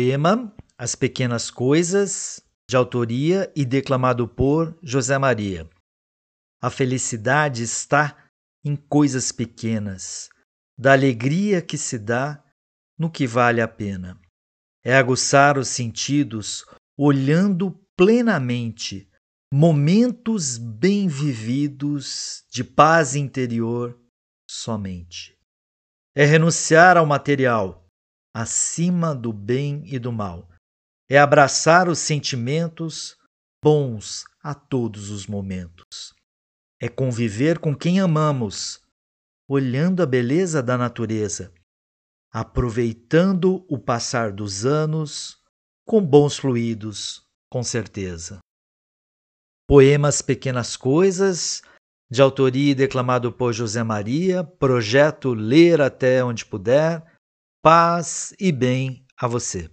Poema As Pequenas Coisas, de autoria e declamado por José Maria. A felicidade está em coisas pequenas, da alegria que se dá no que vale a pena. É aguçar os sentidos olhando plenamente momentos bem vividos de paz interior somente. É renunciar ao material acima do bem e do mal. É abraçar os sentimentos bons a todos os momentos. É conviver com quem amamos, olhando a beleza da natureza, aproveitando o passar dos anos com bons fluidos, com certeza. Poemas Pequenas Coisas, de autoria e declamado por José Maria, projeto Ler Até Onde Puder Paz e bem a você.